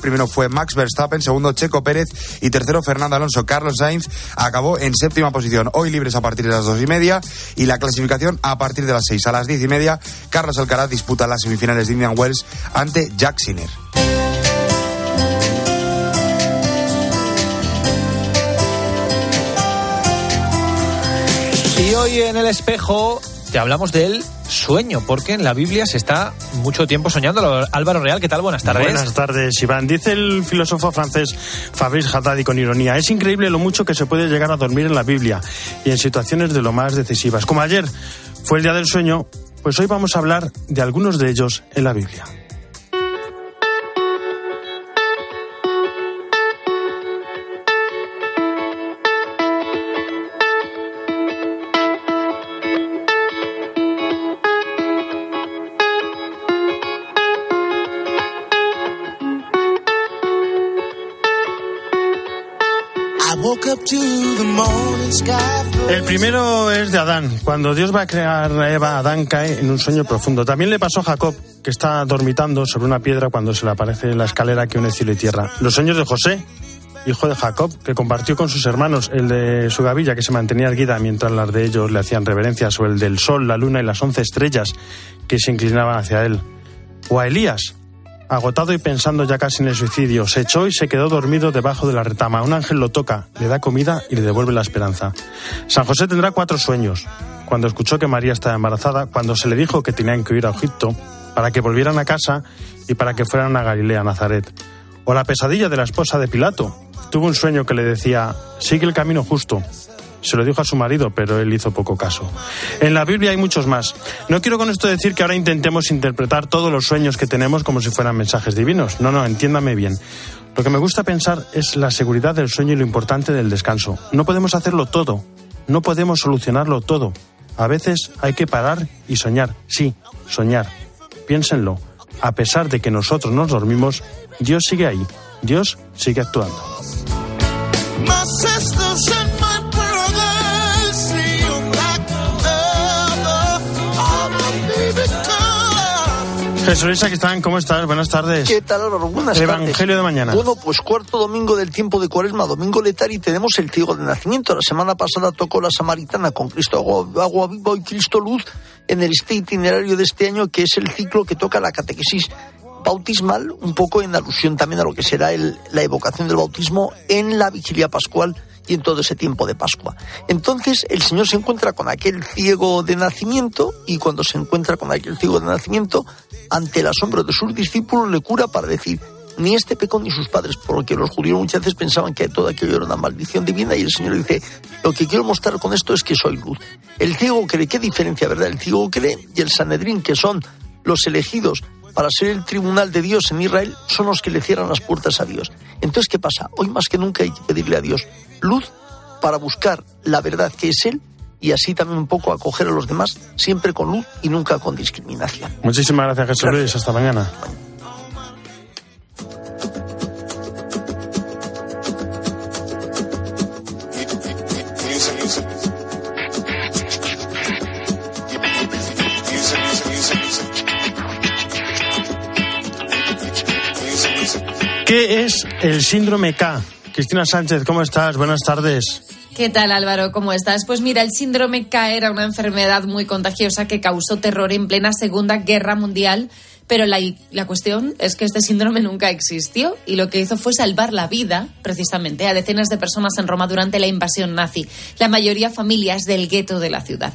Primero fue Max Verstappen, segundo Checo Pérez y tercero Fernando Alonso. Carlos Sainz acabó en séptima posición. Hoy libres a partir de las dos y media y la clasificación a partir de las seis. A las diez y media, Carlos Alcaraz disputa las semifinales de Indian Wells ante Jack Sinner. Y hoy en el espejo te hablamos del sueño, porque en la Biblia se está mucho tiempo soñando. Álvaro Real, ¿qué tal? Buenas tardes. Buenas tardes, Iván. Dice el filósofo francés Fabrice Haddadi con ironía, es increíble lo mucho que se puede llegar a dormir en la Biblia y en situaciones de lo más decisivas. Como ayer fue el día del sueño, pues hoy vamos a hablar de algunos de ellos en la Biblia. El primero es de Adán. Cuando Dios va a crear a Eva, Adán cae en un sueño profundo. También le pasó a Jacob, que está dormitando sobre una piedra cuando se le aparece la escalera que une cielo y tierra. Los sueños de José, hijo de Jacob, que compartió con sus hermanos el de su gavilla, que se mantenía erguida mientras las de ellos le hacían reverencias, o el del sol, la luna y las once estrellas que se inclinaban hacia él. O a Elías, Agotado y pensando ya casi en el suicidio, se echó y se quedó dormido debajo de la retama. Un ángel lo toca, le da comida y le devuelve la esperanza. San José tendrá cuatro sueños. Cuando escuchó que María estaba embarazada, cuando se le dijo que tenían que ir a Egipto para que volvieran a casa y para que fueran a Galilea, Nazaret. O la pesadilla de la esposa de Pilato. Tuvo un sueño que le decía, sigue el camino justo, se lo dijo a su marido, pero él hizo poco caso. En la Biblia hay muchos más. No quiero con esto decir que ahora intentemos interpretar todos los sueños que tenemos como si fueran mensajes divinos. No, no, entiéndame bien. Lo que me gusta pensar es la seguridad del sueño y lo importante del descanso. No podemos hacerlo todo. No podemos solucionarlo todo. A veces hay que parar y soñar. Sí, soñar. Piénsenlo. A pesar de que nosotros nos dormimos, Dios sigue ahí. Dios sigue actuando. Jesús están? ¿cómo estás? Buenas tardes. ¿Qué tal, Álvaro? Buenas Evangelio de mañana. Bueno, pues cuarto domingo del tiempo de cuaresma, domingo letal, y tenemos el ciego de nacimiento. La semana pasada tocó la samaritana con Cristo agua, agua viva y Cristo luz en el este itinerario de este año, que es el ciclo que toca la catequesis bautismal, un poco en alusión también a lo que será el, la evocación del bautismo en la vigilia pascual y en todo ese tiempo de Pascua. Entonces el Señor se encuentra con aquel ciego de nacimiento y cuando se encuentra con aquel ciego de nacimiento, ante el asombro de sus discípulos, le cura para decir, ni este pecó ni sus padres, porque los judíos muchas veces pensaban que todo aquello era una maldición divina y el Señor dice, lo que quiero mostrar con esto es que soy luz. El ciego cree, ¿qué diferencia, verdad? El ciego cree y el Sanedrín, que son los elegidos para ser el tribunal de Dios en Israel, son los que le cierran las puertas a Dios. Entonces, ¿qué pasa? Hoy más que nunca hay que pedirle a Dios luz para buscar la verdad que es Él y así también un poco acoger a los demás, siempre con luz y nunca con discriminación. Muchísimas gracias, Jesús Luis. Hasta mañana. ¿Qué es el síndrome K? Cristina Sánchez, ¿cómo estás? Buenas tardes. ¿Qué tal Álvaro? ¿Cómo estás? Pues mira, el síndrome K era una enfermedad muy contagiosa que causó terror en plena Segunda Guerra Mundial, pero la, la, cuestión es que este síndrome nunca existió y lo que hizo fue salvar la vida, precisamente, a decenas de personas en Roma durante la invasión nazi, la mayoría familias del gueto de la ciudad.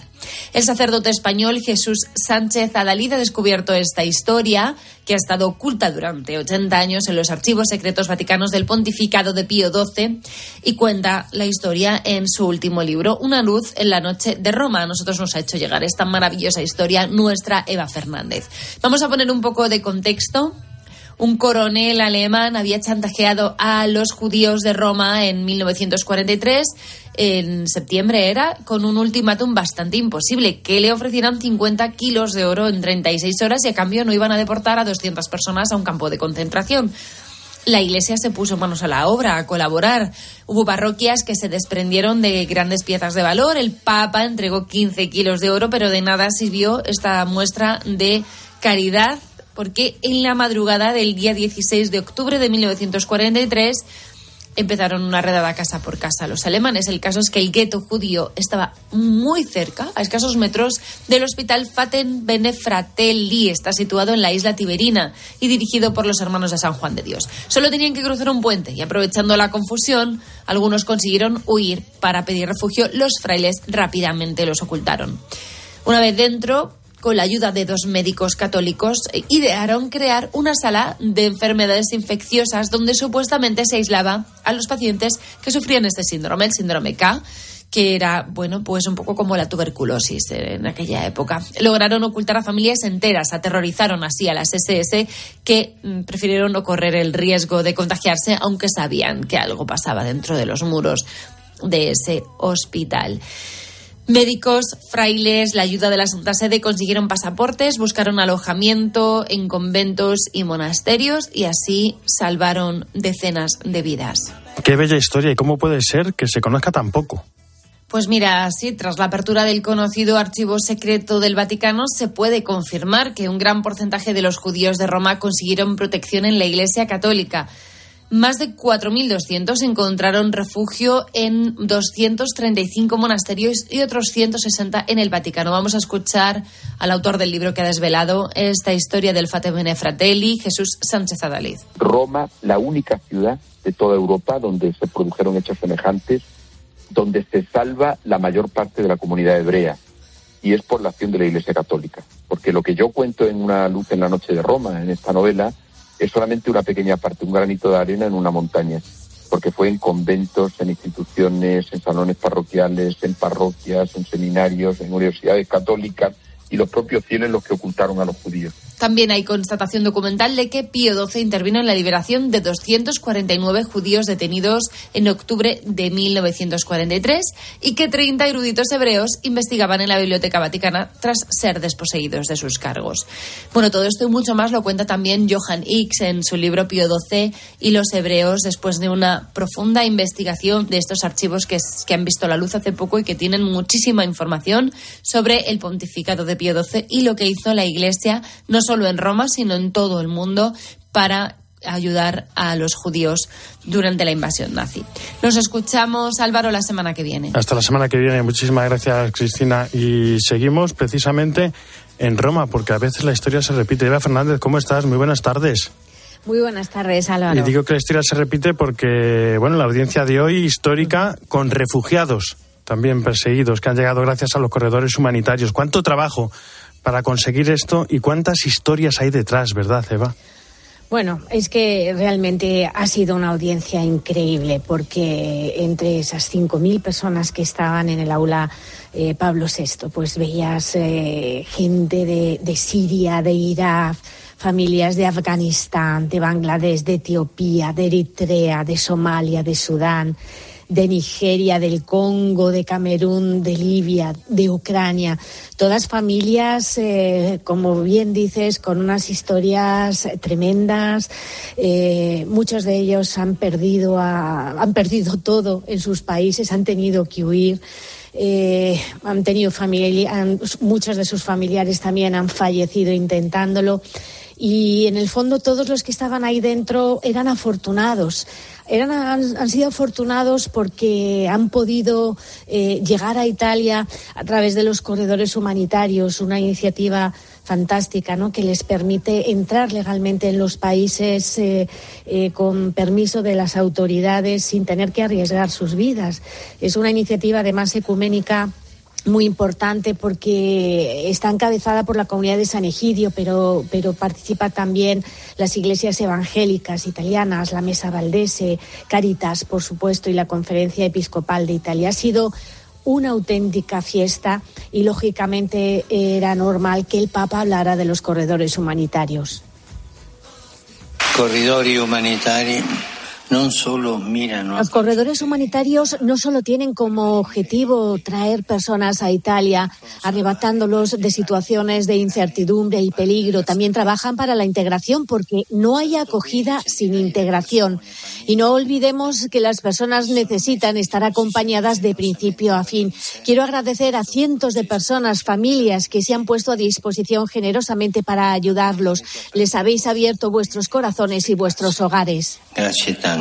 El sacerdote español Jesús Sánchez Adalid ha descubierto esta historia, que ha estado oculta durante 80 años en los archivos secretos vaticanos del pontificado de Pío XII, y cuenta la historia en su último libro, Una luz en la noche de Roma. A nosotros nos ha hecho llegar esta maravillosa historia nuestra Eva Fernández. Vamos a poner un poco de contexto un coronel alemán había chantajeado a los judíos de Roma en 1943, en septiembre era, con un ultimátum bastante imposible, que le ofrecieran 50 kilos de oro en 36 horas y a cambio no iban a deportar a 200 personas a un campo de concentración. La Iglesia se puso manos a la obra, a colaborar. Hubo parroquias que se desprendieron de grandes piezas de valor. El Papa entregó 15 kilos de oro, pero de nada sirvió esta muestra de caridad porque en la madrugada del día 16 de octubre de 1943 empezaron una redada casa por casa los alemanes. El caso es que el gueto judío estaba muy cerca, a escasos metros, del hospital Faten Bene Fratelli. Está situado en la isla Tiberina y dirigido por los hermanos de San Juan de Dios. Solo tenían que cruzar un puente y aprovechando la confusión, algunos consiguieron huir para pedir refugio. Los frailes rápidamente los ocultaron. Una vez dentro, con la ayuda de dos médicos católicos, idearon crear una sala de enfermedades infecciosas donde supuestamente se aislaba a los pacientes que sufrían este síndrome, el síndrome K que era, bueno, pues un poco como la tuberculosis en aquella época. Lograron ocultar a familias enteras, aterrorizaron así a las SS que mm, prefirieron no correr el riesgo de contagiarse, aunque sabían que algo pasaba dentro de los muros de ese hospital. Médicos, frailes, la ayuda de la Santa Sede consiguieron pasaportes, buscaron alojamiento en conventos y monasterios y así salvaron decenas de vidas. Qué bella historia y cómo puede ser que se conozca tan poco. Pues mira, sí, tras la apertura del conocido archivo secreto del Vaticano, se puede confirmar que un gran porcentaje de los judíos de Roma consiguieron protección en la Iglesia Católica. Más de 4.200 encontraron refugio en 235 monasterios y otros 160 en el Vaticano. Vamos a escuchar al autor del libro que ha desvelado esta historia del Fatemene Fratelli, Jesús Sánchez Adalid. Roma, la única ciudad de toda Europa donde se produjeron hechos semejantes, donde se salva la mayor parte de la comunidad hebrea. Y es por la acción de la Iglesia Católica. Porque lo que yo cuento en Una luz en la noche de Roma, en esta novela, es solamente una pequeña parte, un granito de arena en una montaña, porque fue en conventos, en instituciones, en salones parroquiales, en parroquias, en seminarios, en universidades católicas y los propios fieles los que ocultaron a los judíos. También hay constatación documental de que Pío XII intervino en la liberación de 249 judíos detenidos en octubre de 1943 y que 30 eruditos hebreos investigaban en la Biblioteca Vaticana tras ser desposeídos de sus cargos. Bueno, todo esto y mucho más lo cuenta también Johann Hicks en su libro Pío XII y los hebreos después de una profunda investigación de estos archivos que, han visto la luz hace poco y que tienen muchísima información sobre el pontificado de Pío XII y lo que hizo la Iglesia no solo en Roma, sino en todo el mundo para ayudar a los judíos durante la invasión nazi. Nos escuchamos, Álvaro, la semana que viene. Hasta la semana que viene. Muchísimas gracias, Cristina. Y seguimos precisamente en Roma, porque a veces la historia se repite. Eva Fernández, ¿cómo estás? Muy buenas tardes. Muy buenas tardes, Álvaro. Y digo que la historia se repite porque, bueno, la audiencia de hoy histórica con refugiados también perseguidos que han llegado gracias a los corredores humanitarios. ¿Cuánto trabajo para conseguir esto y cuántas historias hay detrás, ¿verdad, Eva? Bueno, es que realmente ha sido una audiencia increíble porque entre esas 5.000 personas que estaban en el aula eh, Pablo VI, pues veías eh, gente de, de Siria, de Irak, familias de Afganistán, de Bangladesh, de Etiopía, de Eritrea, de Somalia, de Sudán de Nigeria, del Congo, de Camerún, de Libia, de Ucrania. Todas familias, eh, como bien dices, con unas historias tremendas. Eh, muchos de ellos han perdido, han perdido todo en sus países, han tenido que huir. Eh, han tenido familia, muchos de sus familiares también han fallecido intentándolo y en el fondo todos los que estaban ahí dentro eran afortunados. Eran, han, sido afortunados porque han podido eh, llegar a Italia a través de los corredores humanitarios, una iniciativa fantástica ¿no? que les permite entrar legalmente en los países eh, eh, con permiso de las autoridades sin tener que arriesgar sus vidas. Es una iniciativa además ecuménica muy importante porque está encabezada por la comunidad de San Egidio, pero, pero participa también las iglesias evangélicas italianas, la Mesa Valdese, Caritas, por supuesto, y la Conferencia Episcopal de Italia. Ha sido una auténtica fiesta y, lógicamente, era normal que el Papa hablara de los corredores humanitarios. Corridori humanitari Los corredores humanitarios no solo tienen como objetivo traer personas a Italia, arrebatándolos de situaciones de incertidumbre y peligro, también trabajan para la integración porque no hay acogida sin integración. Y no olvidemos que las personas necesitan estar acompañadas de principio a fin. Quiero agradecer a cientos de personas, familias que se han puesto a disposición generosamente para ayudarlos. Les habéis abierto vuestros corazones y vuestros hogares. Gracias.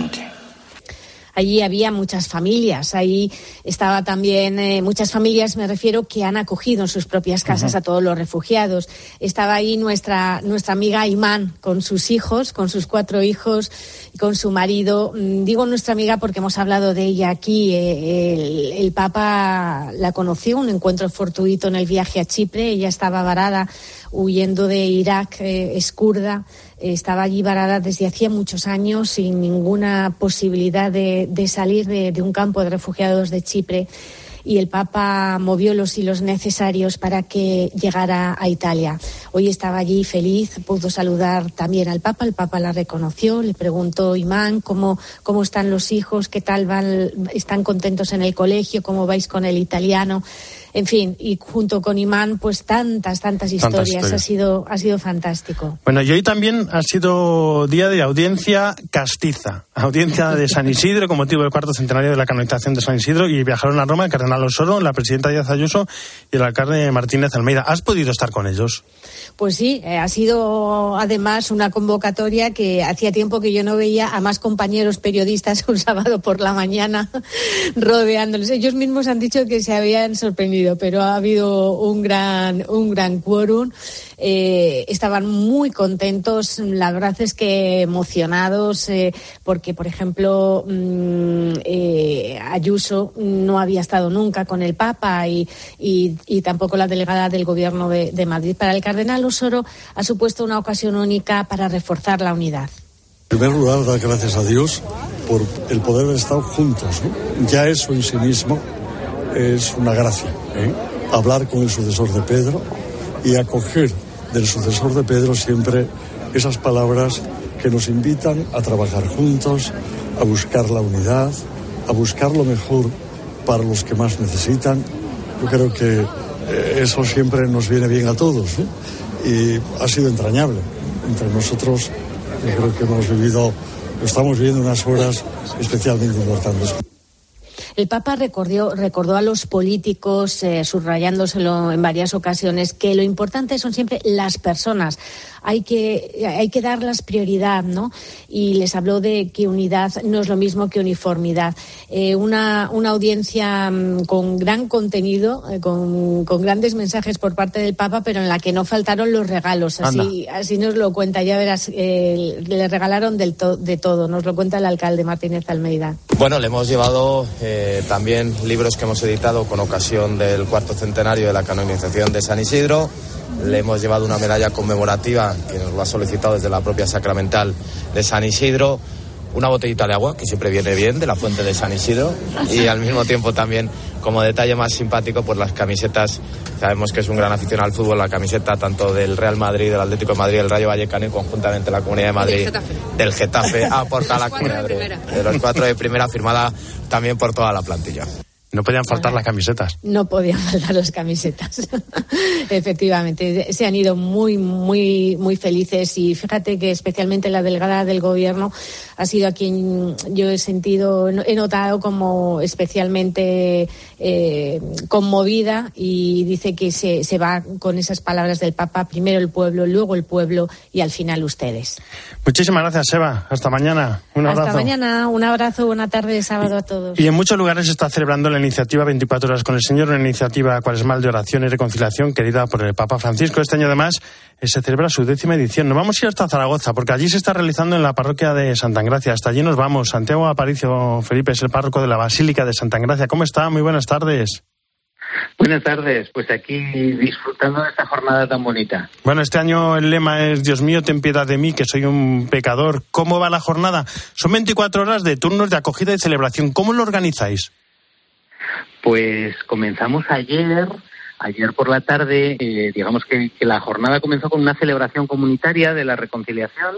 Allí había muchas familias, ahí estaba también eh, muchas familias, me refiero, que han acogido en sus propias casas a todos los refugiados. Estaba ahí nuestra, nuestra amiga Imán con sus hijos, con sus cuatro hijos, con su marido. Mm, digo nuestra amiga porque hemos hablado de ella aquí. Eh, el, Papa la conoció, un encuentro fortuito en el viaje a Chipre. Ella estaba varada huyendo de Irak, eh, es kurda estaba allí varada desde hacía muchos años sin ninguna posibilidad de, salir de, un campo de refugiados de Chipre y el Papa movió los hilos necesarios para que llegara a Italia. Hoy estaba allí feliz, pudo saludar también al Papa, el Papa la reconoció, le preguntó Imán cómo, cómo están los hijos, qué tal van, están contentos en el colegio, cómo vais con el italiano en fin, y junto con Imán, pues tantas, tantas historias. Ha, sido, ha sido fantástico. Bueno, y hoy también ha sido día de audiencia castiza, audiencia de San Isidro con motivo del cuarto centenario de la canonización de San Isidro y viajaron a Roma el cardenal Osoro, la presidenta Díaz Ayuso y el alcalde Martínez Almeida. ¿Has podido estar con ellos? Pues sí, eh, ha sido además una convocatoria que hacía tiempo que yo no veía a más compañeros periodistas un sábado por la mañana rodeándoles. Ellos mismos han dicho que se habían sorprendido, pero ha habido un gran, un gran quórum. Eh, estaban muy contentos, la verdad es que emocionados, eh, porque, por ejemplo, mm, Ayuso no había estado nunca con el Papa y, tampoco la delegada del Gobierno de, de Madrid. Para el cardenal Osoro ha supuesto una ocasión única para reforzar la unidad. En primer lugar, dar gracias a Dios por el poder haber estado juntos. Ya eso en sí mismo es una gracia. ¿Eh? Hablar con el sucesor de Pedro y acoger del sucesor de Pedro siempre esas palabras que nos invitan a trabajar juntos, a buscar la unidad, a buscar lo mejor para los que más necesitan. Yo creo que eh, eso siempre nos viene bien a todos y ha sido entrañable. Entre nosotros yo creo que hemos vivido, estamos viviendo unas horas especialmente importantes. El Papa recordó, recordó a los políticos, eh, subrayándoselo en varias ocasiones, que lo importante son siempre las personas. Hay que, hay que darlas prioridad, ¿no? Y les habló de que unidad no es lo mismo que uniformidad. Eh, una, una audiencia mm, con gran contenido, eh, con, con, grandes mensajes por parte del Papa, pero en la que no faltaron los regalos. Así, así nos lo cuenta, ya verás, le regalaron del de todo. Nos lo cuenta el alcalde Martínez Almeida. Bueno, le hemos llevado también libros que hemos editado con ocasión del cuarto centenario de la canonización de San Isidro. Le hemos llevado una medalla conmemorativa que nos lo ha solicitado desde la propia sacramental de San Isidro una botellita de agua, que siempre viene bien, de la fuente de San Isidro, y al mismo tiempo también, como detalle más simpático, pues las camisetas, sabemos que es un gran aficionado al fútbol, la camiseta tanto del Real Madrid, del Atlético de Madrid, del Rayo Vallecano y conjuntamente la Comunidad de Madrid, del Getafe, aporta la Comunidad de de los cuatro de primera, firmada también por toda la plantilla. No podían faltar las camisetas. No podían faltar las camisetas. Efectivamente, se han ido muy, muy, muy felices y fíjate que especialmente la delegada del gobierno ha sido a quien yo he sentido, he notado como especialmente eh, conmovida y dice que se, se va con esas palabras del Papa, primero el pueblo, luego el pueblo y al final ustedes. Muchísimas gracias, Eva. Hasta mañana. Un abrazo. Hasta mañana. Un abrazo, buena tarde de sábado a todos. Y en muchos lugares se está celebrando la iniciativa 24 horas con el Señor, una iniciativa cuaresmal de oración y reconciliación querida por el Papa Francisco. Este año, además, eh, se celebra su décima edición. Nos vamos a ir hasta Zaragoza, porque allí se está realizando en la parroquia de Santa Engracia. Hasta allí nos vamos. Santiago Aparicio Felipe es el párroco de la Basílica de Santa Engracia. ¿Cómo está? Muy buenas tardes. Buenas tardes, pues aquí disfrutando de esta jornada tan bonita. Bueno, este año el lema es Dios mío, ten piedad de mí, que soy un pecador. ¿Cómo va la jornada? Son 24 horas de turnos de acogida y celebración. ¿Cómo lo organizáis? Pues comenzamos ayer, ayer por la tarde, eh, digamos que, la jornada comenzó con una celebración comunitaria de la reconciliación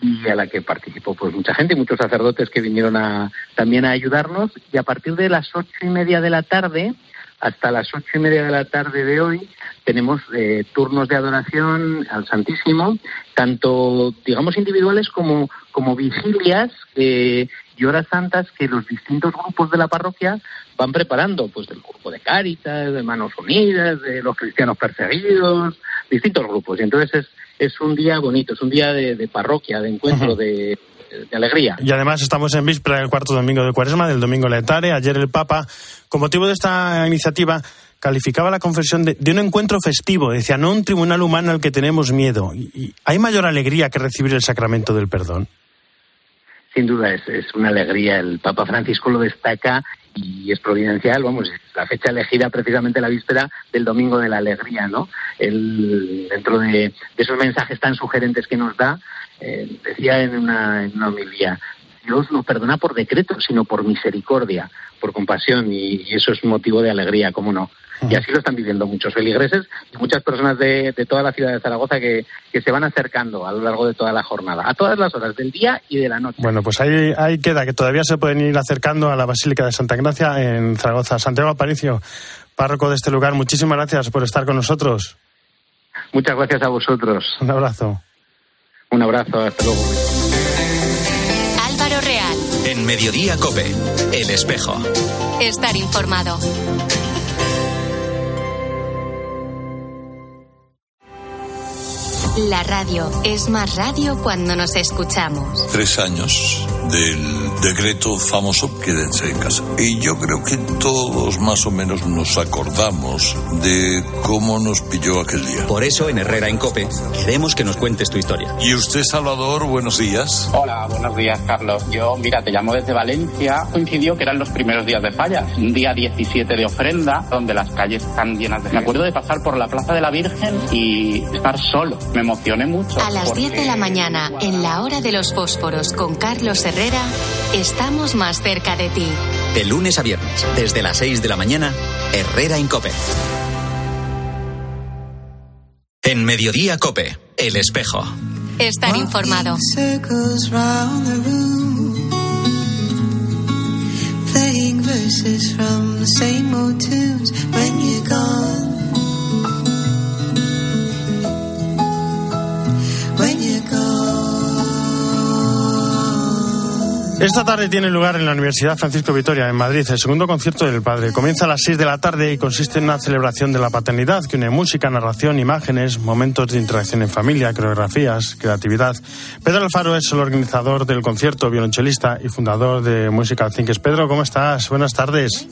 y a la que participó pues mucha gente, muchos sacerdotes que vinieron a, también a ayudarnos. Y a partir de las ocho y media de la tarde hasta las ocho y media de la tarde de hoy tenemos eh, turnos de adoración al Santísimo, tanto digamos individuales como, como vigilias eh, y horas santas que los distintos grupos de la parroquia van preparando, pues del grupo de Cáritas, de Manos Unidas, de los cristianos perseguidos, distintos grupos. Y entonces es, es un día bonito, es un día de, parroquia, de encuentro, de, alegría. Y además estamos en víspera del cuarto domingo de Cuaresma, del domingo letare. Ayer el Papa, con motivo de esta iniciativa, calificaba la confesión de, un encuentro festivo. Decía, no un tribunal humano al que tenemos miedo. Y, ¿Hay mayor alegría que recibir el sacramento del perdón? Sin duda es, es una alegría. El Papa Francisco lo destaca y es providencial, vamos, la fecha elegida precisamente la víspera del Domingo de la Alegría, ¿no? El, dentro de, esos mensajes tan sugerentes que nos da, eh, decía en una, en una homilía, Dios no perdona por decreto, sino por misericordia, por compasión, y, eso es motivo de alegría, ¿cómo no? Y así lo están viviendo muchos feligreses y muchas personas de, toda la ciudad de Zaragoza que, se van acercando a lo largo de toda la jornada, a todas las horas del día y de la noche. Bueno, pues ahí, ahí queda, que todavía se pueden ir acercando a la Basílica de Santa Gracia en Zaragoza. Santiago Aparicio, párroco de este lugar, muchísimas gracias por estar con nosotros. Muchas gracias a vosotros. Un abrazo. Un abrazo, hasta luego. Álvaro Real. En Mediodía Cope, El Espejo. Estar informado. La radio es más radio cuando nos escuchamos. Tres años del decreto famoso quédense en casa. Y yo creo que todos más o menos nos acordamos de cómo nos pilló aquel día. Por eso en Herrera en Cope queremos que nos cuentes tu historia. Y usted, Salvador, buenos días. Hola, buenos días, Carlos. Yo, mira, te llamo desde Valencia. Coincidió que eran los primeros días de fallas. Un día 17 de ofrenda, donde las calles están llenas de... Me acuerdo de pasar por la Plaza de la Virgen y estar solo. Me emocioné mucho. A las 10 de la mañana, en la hora de los fósforos con Carlos Herrera, estamos más cerca de ti. De lunes a viernes, desde las 6 de la mañana, Herrera en Cope. En Mediodía Cope, El Espejo. Estar informado. Playing verses from the same old tunes when you're gone. Esta tarde tiene lugar en la Universidad Francisco Vitoria, en Madrid, el segundo concierto del Padre. Comienza a las 6 de la tarde y consiste en una celebración de la paternidad que une música, narración, imágenes, momentos de interacción en familia, coreografías, creatividad. Pedro Alfaro es el organizador del concierto, violonchelista y fundador de Musical Thinkers. Pedro, ¿cómo estás? Buenas tardes.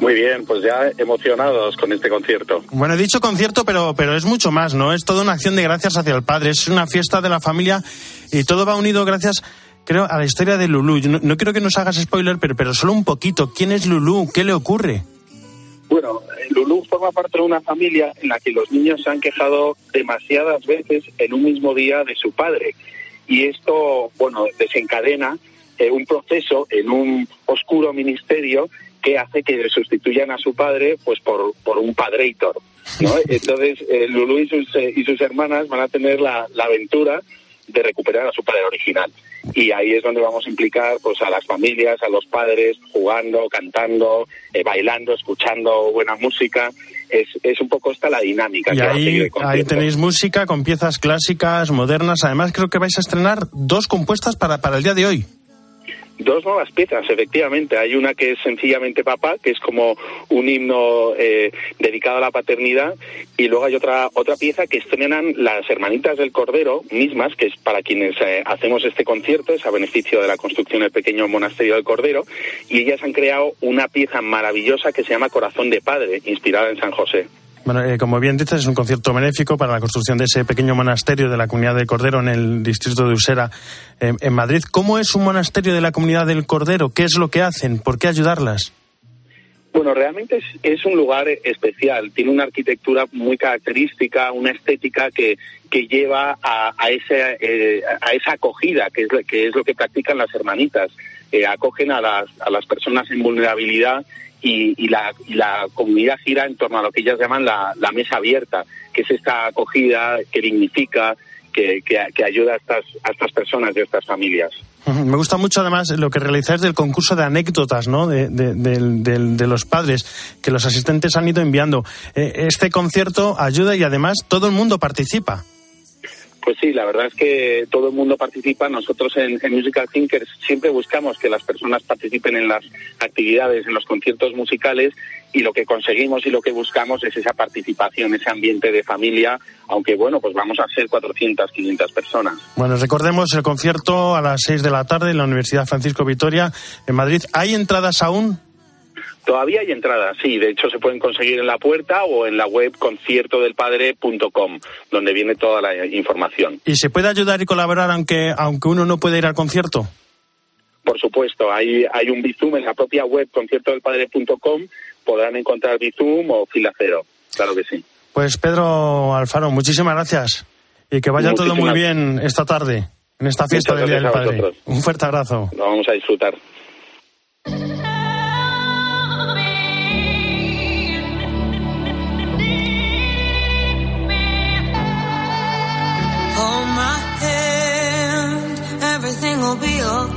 Muy bien, pues ya emocionados con este concierto. Bueno, he dicho concierto, pero, pero es mucho más, ¿no? Es toda una acción de gracias hacia el Padre, es una fiesta de la familia y todo va unido gracias creo, a la historia de Lulú. No, quiero que nos hagas spoiler, pero, pero solo un poquito. ¿Quién es Lulú? ¿Qué le ocurre? Bueno, Lulú forma parte de una familia en la que los niños se han quejado demasiadas veces en un mismo día de su padre. Y esto, bueno, desencadena eh, un proceso en un oscuro ministerio que hace que sustituyan a su padre pues por, por un padreitor. ¿no? Entonces, eh, Lulú y sus, eh, y sus hermanas van a tener la, la aventura de recuperar a su padre original. Y ahí es donde vamos a implicar pues a las familias, a los padres, jugando, cantando, eh, bailando, escuchando buena música. Es, es, un poco esta la dinámica. Y ahí, ahí tenéis música con piezas clásicas, modernas. Además, creo que vais a estrenar dos compuestas para, para el día de hoy. Dos nuevas piezas, efectivamente. Hay una que es sencillamente Papá, que es como un himno eh, dedicado a la paternidad, y luego hay otra otra pieza que estrenan las hermanitas del Cordero mismas, que es para quienes eh, hacemos este concierto, es a beneficio de la construcción del pequeño monasterio del Cordero, y ellas han creado una pieza maravillosa que se llama Corazón de Padre, inspirada en San José. Bueno, eh, como bien dices, es un concierto benéfico para la construcción de ese pequeño monasterio de la comunidad del Cordero en el distrito de Usera, en Madrid. ¿Cómo es un monasterio de la comunidad del Cordero? ¿Qué es lo que hacen? ¿Por qué ayudarlas? Bueno, realmente es, un lugar especial. Tiene una arquitectura muy característica, una estética que, que lleva a, a, ese, eh, a esa acogida, que es, que es lo que practican las hermanitas. Eh, acogen a las, a las personas en vulnerabilidad y, la, comunidad gira en torno a lo que ellas llaman la, mesa abierta, que es esta acogida que dignifica, que, que, ayuda a estas, a estas personas y a estas familias. Me gusta mucho además lo que realizáis del concurso de anécdotas ¿no? de, de, los padres que los asistentes han ido enviando. Eh, este concierto ayuda y además todo el mundo participa. Pues sí, la verdad es que todo el mundo participa. Nosotros en, Musical Thinkers siempre buscamos que las personas participen en las actividades, en los conciertos musicales y lo que conseguimos y lo que buscamos es esa participación, ese ambiente de familia, aunque bueno, pues vamos a ser 400, 500 personas. Bueno, recordemos el concierto a las 6 de la tarde en la Universidad Francisco Vitoria en Madrid. ¿Hay entradas aún? Todavía hay entradas, sí. De hecho, se pueden conseguir en la puerta o en la web conciertodelpadre.com, donde viene toda la información. ¿Y se puede ayudar y colaborar aunque, aunque uno no pueda ir al concierto? Por supuesto, hay, hay un Bizum en la propia web conciertodelpadre.com. Podrán encontrar Bizum o Fila Cero. Claro que sí. Pues Pedro Alfaro, muchísimas gracias. Y que vaya todo muy bien esta tarde, en esta fiesta del Día del Padre. Un fuerte abrazo. Lo vamos a disfrutar.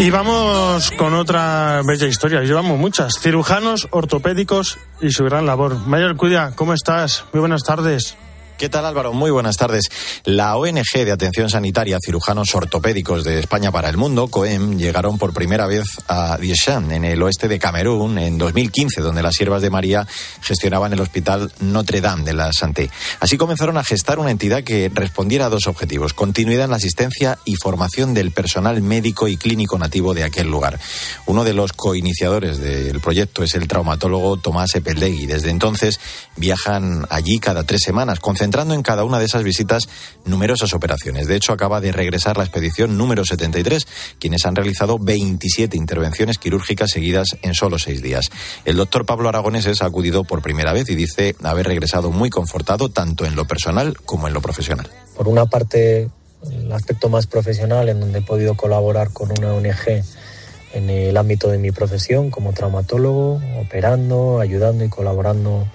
Y vamos con otra bella historia. Llevamos muchas. Cirujanos, ortopédicos y su gran labor. Mayor Cudia, ¿cómo estás? Muy buenas tardes. ¿Qué tal Álvaro? Muy buenas tardes. La ONG de Atención Sanitaria Cirujanos Ortopédicos de España para el Mundo, COEM, llegaron por primera vez a Dieshan, en el oeste de Camerún, en 2015, donde las siervas de María gestionaban el Hospital Notre Dame de la Santé. Así comenzaron a gestar una entidad que respondiera a dos objetivos, continuidad en la asistencia y formación del personal médico y clínico nativo de aquel lugar. Uno de los coiniciadores del proyecto es el traumatólogo Tomás Epeldegui. Desde entonces viajan allí cada tres semanas, entrando en cada una de esas visitas numerosas operaciones. De hecho, acaba de regresar la expedición número 73, quienes han realizado 27 intervenciones quirúrgicas seguidas en solo seis días. El doctor Pablo Aragoneses ha acudido por primera vez y dice haber regresado muy confortado tanto en lo personal como en lo profesional. Por una parte, el aspecto más profesional, en donde he podido colaborar con una ONG en el ámbito de mi profesión como traumatólogo, operando, ayudando y colaborando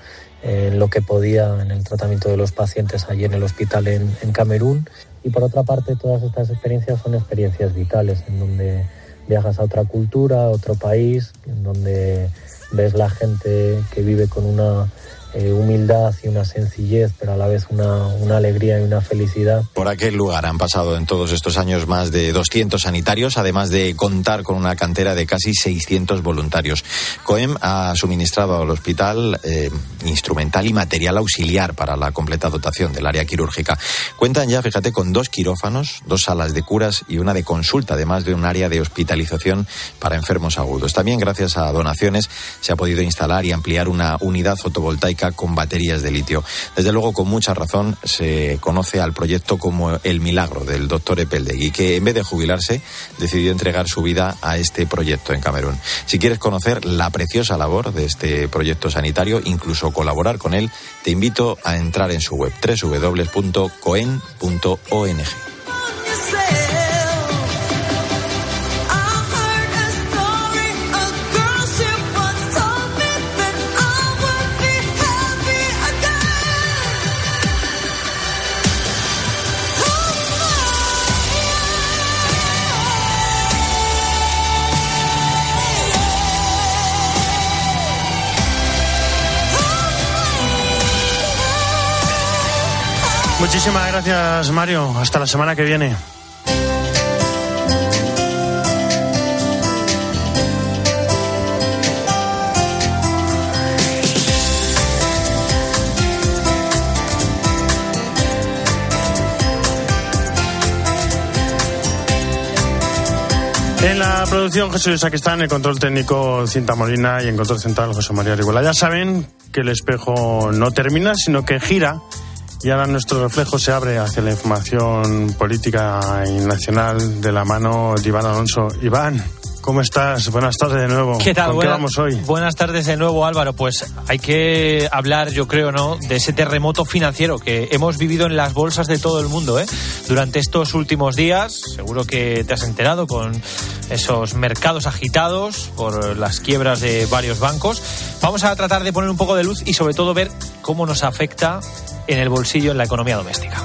en lo que podía en el tratamiento de los pacientes allí en el hospital en, Camerún. Y por otra parte, todas estas experiencias son experiencias vitales, en donde viajas a otra cultura, a otro país, en donde ves la gente que vive con una eh, humildad y una sencillez, pero a la vez una, una, alegría y una felicidad. Por aquel lugar han pasado en todos estos años más de 200 sanitarios, además de contar con una cantera de casi 600 voluntarios. COEM ha suministrado al hospital eh, instrumental y material auxiliar para la completa dotación del área quirúrgica. Cuentan ya, fíjate, con dos quirófanos, dos salas de curas y una de consulta, además de un área de hospitalización para enfermos agudos. También, gracias a donaciones, se ha podido instalar y ampliar una unidad fotovoltaica con baterías de litio. Desde luego, con mucha razón, se conoce al proyecto como el milagro del doctor Epeldegui, que en vez de jubilarse, decidió entregar su vida a este proyecto en Camerún. Si quieres conocer la preciosa labor de este proyecto sanitario, incluso colaborar con él, te invito a entrar en su web www.coen.ong. Muchísimas gracias, Mario. Hasta la semana que viene. En la producción Jesús en el control técnico Cinta Molina y en control central José María Rigola. Ya saben que el espejo no termina, sino que gira y ahora nuestro reflejo se abre hacia la información política y nacional de la mano de Iván Alonso. Iván, ¿Cómo estás? Buenas tardes de nuevo. ¿Qué tal? ¿Con qué vamos hoy? Buenas tardes de nuevo, Álvaro. Pues hay que hablar, yo creo, ¿no? De ese terremoto financiero que hemos vivido en las bolsas de todo el mundo, ¿eh? Durante estos últimos días, seguro que te has enterado con esos mercados agitados por las quiebras de varios bancos. Vamos a tratar de poner un poco de luz y sobre todo ver cómo nos afecta en el bolsillo, en la economía doméstica.